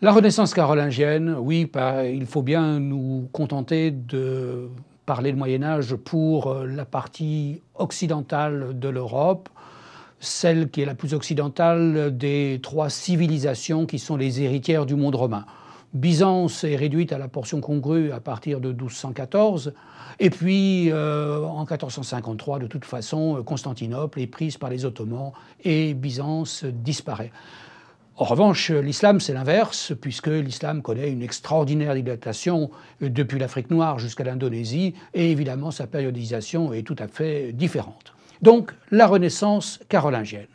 La Renaissance carolingienne, oui, il faut bien nous contenter de parler de Moyen Âge pour euh, la partie occidentale de l'Europe, celle qui est la plus occidentale des trois civilisations qui sont les héritières du monde romain. Byzance est réduite à la portion congrue à partir de 1214, et puis euh, en 1453, de toute façon, Constantinople est prise par les Ottomans et Byzance disparaît. En revanche, l'islam, c'est l'inverse, puisque l'islam connaît une extraordinaire dilatation depuis l'Afrique noire jusqu'à l'Indonésie, et évidemment, sa périodisation est tout à fait différente. Donc, la Renaissance carolingienne.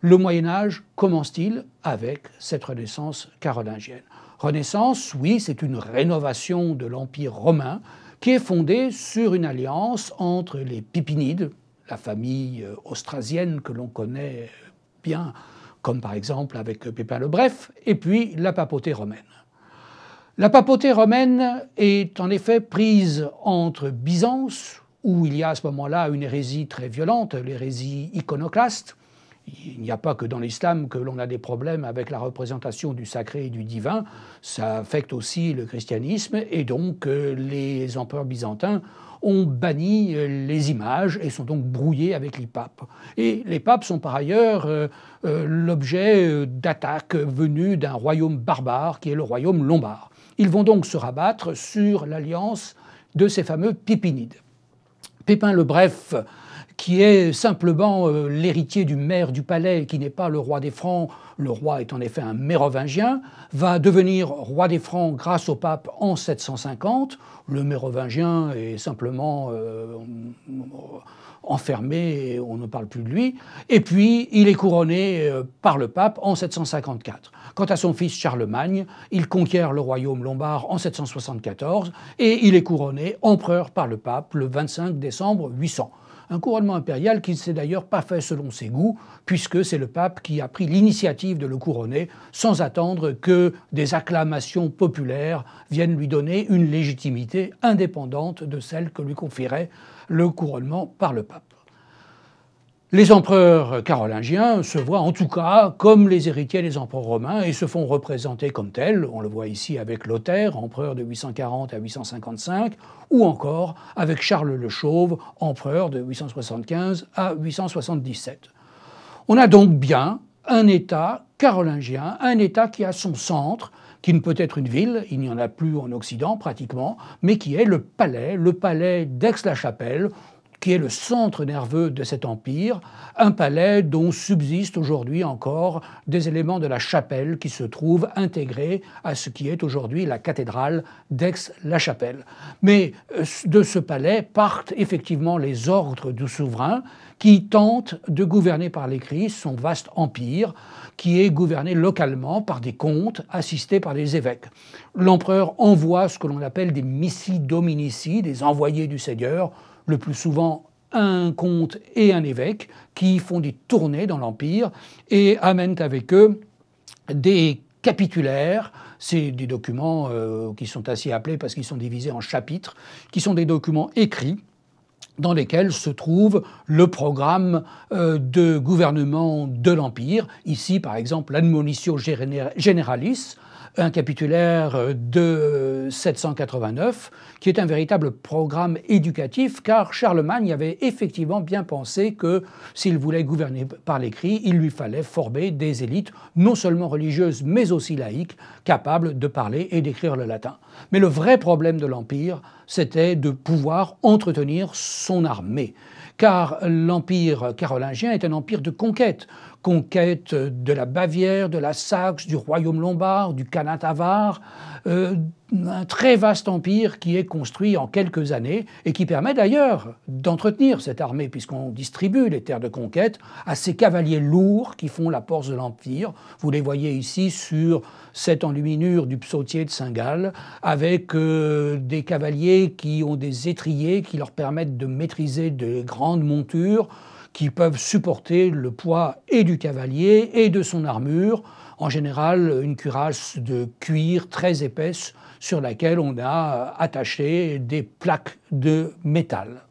Le Moyen Âge commence-t-il avec cette Renaissance carolingienne? Renaissance, oui, c'est une rénovation de l'Empire romain qui est fondée sur une alliance entre les Pipinides, la famille austrasienne que l'on connaît bien comme par exemple avec Pépin le Bref, et puis la papauté romaine. La papauté romaine est en effet prise entre Byzance, où il y a à ce moment-là une hérésie très violente, l'hérésie iconoclaste. Il n'y a pas que dans l'islam que l'on a des problèmes avec la représentation du sacré et du divin, ça affecte aussi le christianisme, et donc euh, les empereurs byzantins ont banni euh, les images et sont donc brouillés avec les papes. Et les papes sont par ailleurs euh, l'objet d'attaques venues d'un royaume barbare qui est le royaume lombard. Ils vont donc se rabattre sur l'alliance de ces fameux Pipinides. Pépin le Bref qui est simplement euh, l'héritier du maire du palais, qui n'est pas le roi des Francs, le roi est en effet un mérovingien, va devenir roi des Francs grâce au pape en 750. Le mérovingien est simplement euh, enfermé on ne parle plus de lui. Et puis, il est couronné euh, par le pape en 754. Quant à son fils Charlemagne, il conquiert le royaume lombard en 774 et il est couronné empereur par le pape le 25 décembre 800 un couronnement impérial qui ne s'est d'ailleurs pas fait selon ses goûts, puisque c'est le pape qui a pris l'initiative de le couronner, sans attendre que des acclamations populaires viennent lui donner une légitimité indépendante de celle que lui confierait le couronnement par le pape. Les empereurs carolingiens se voient en tout cas comme les héritiers des empereurs romains et se font représenter comme tels. On le voit ici avec Lothaire, empereur de 840 à 855, ou encore avec Charles le Chauve, empereur de 875 à 877. On a donc bien un État carolingien, un État qui a son centre, qui ne peut être une ville, il n'y en a plus en Occident pratiquement, mais qui est le palais, le palais d'Aix-la-Chapelle, qui est le centre nerveux de cet empire, un palais dont subsistent aujourd'hui encore des éléments de la chapelle qui se trouvent intégrés à ce qui est aujourd'hui la cathédrale d'Aix-la-Chapelle. Mais euh, de ce palais partent effectivement les ordres du souverain qui tentent de gouverner par l'écrit son vaste empire qui est gouverné localement par des comtes assistés par des évêques. L'empereur envoie ce que l'on appelle des missi dominici, des envoyés du Seigneur, le plus souvent un comte et un évêque qui font des tournées dans l'Empire et amènent avec eux des capitulaires, c'est des documents euh, qui sont ainsi appelés parce qu'ils sont divisés en chapitres, qui sont des documents écrits dans lesquels se trouve le programme euh, de gouvernement de l'Empire. Ici, par exemple, l'Admonitio Generalis, un capitulaire de 789, qui est un véritable programme éducatif, car Charlemagne avait effectivement bien pensé que s'il voulait gouverner par l'écrit, il lui fallait former des élites non seulement religieuses, mais aussi laïques, capables de parler et d'écrire le latin. Mais le vrai problème de l'Empire, c'était de pouvoir entretenir son armée car l'empire carolingien est un empire de conquête conquête de la Bavière, de la Saxe, du royaume lombard, du Canatavar, euh, un très vaste empire qui est construit en quelques années et qui permet d'ailleurs d'entretenir cette armée puisqu'on distribue les terres de conquête à ces cavaliers lourds qui font la force de l'empire. Vous les voyez ici sur cette enluminure du psautier de Saint-Gall avec euh, des cavaliers qui ont des étriers qui leur permettent de maîtriser de grandes montures qui peuvent supporter le poids et du cavalier et de son armure, en général une cuirasse de cuir très épaisse sur laquelle on a attaché des plaques de métal.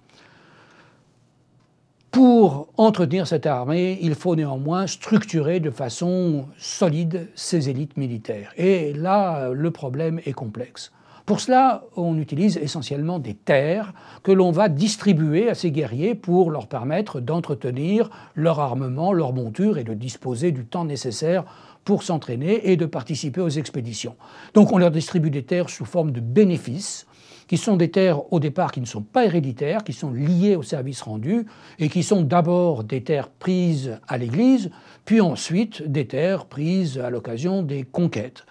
Pour entretenir cette armée, il faut néanmoins structurer de façon solide ces élites militaires. Et là, le problème est complexe. Pour cela, on utilise essentiellement des terres que l'on va distribuer à ces guerriers pour leur permettre d'entretenir leur armement, leur monture et de disposer du temps nécessaire pour s'entraîner et de participer aux expéditions. Donc on leur distribue des terres sous forme de bénéfices qui sont des terres au départ qui ne sont pas héréditaires, qui sont liées au service rendu et qui sont d'abord des terres prises à l'Église, puis ensuite des terres prises à l'occasion des conquêtes.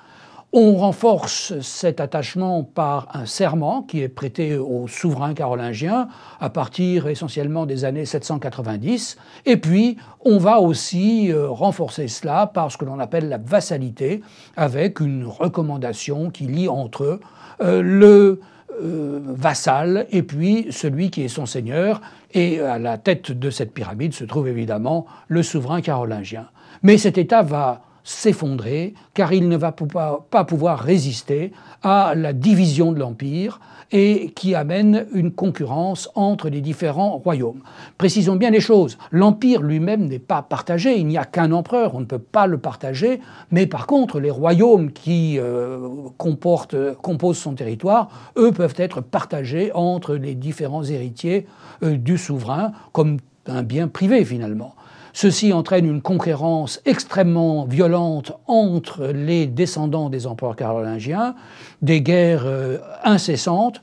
On renforce cet attachement par un serment qui est prêté aux souverains carolingiens à partir essentiellement des années 790. Et puis, on va aussi euh, renforcer cela par ce que l'on appelle la vassalité, avec une recommandation qui lie entre euh, le euh, vassal et puis celui qui est son seigneur. Et à la tête de cette pyramide se trouve évidemment le souverain carolingien. Mais cet État va s'effondrer, car il ne va pas pouvoir résister à la division de l'Empire et qui amène une concurrence entre les différents royaumes. Précisons bien les choses, l'Empire lui-même n'est pas partagé, il n'y a qu'un empereur, on ne peut pas le partager, mais par contre les royaumes qui euh, composent son territoire, eux peuvent être partagés entre les différents héritiers euh, du souverain comme un bien privé finalement. Ceci entraîne une concurrence extrêmement violente entre les descendants des empereurs carolingiens, des guerres euh, incessantes,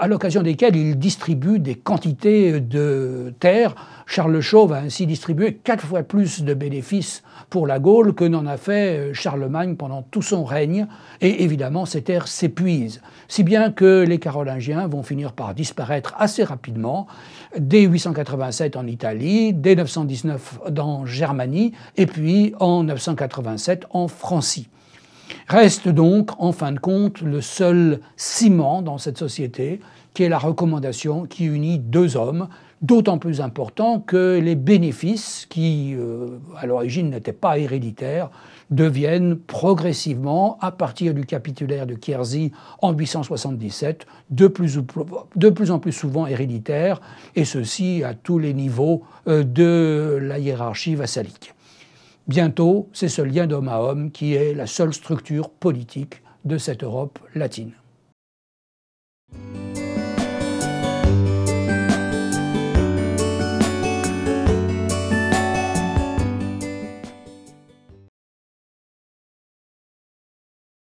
à l'occasion desquelles ils distribuent des quantités de terres. Charles le Chauve a ainsi distribué quatre fois plus de bénéfices pour la Gaule que n'en a fait euh, Charlemagne pendant tout son règne, et évidemment ces terres s'épuisent, si bien que les Carolingiens vont finir par disparaître assez rapidement, dès 887 en Italie, dès 919 dans Germanie, et puis en 987 en Francie. Reste donc, en fin de compte, le seul ciment dans cette société, qui est la recommandation qui unit deux hommes, d'autant plus important que les bénéfices, qui euh, à l'origine n'étaient pas héréditaires, deviennent progressivement, à partir du capitulaire de Kierzy en 877, de plus, plus en plus souvent héréditaires, et ceci à tous les niveaux euh, de la hiérarchie vassalique. Bientôt, c'est ce lien d'homme à homme qui est la seule structure politique de cette Europe latine.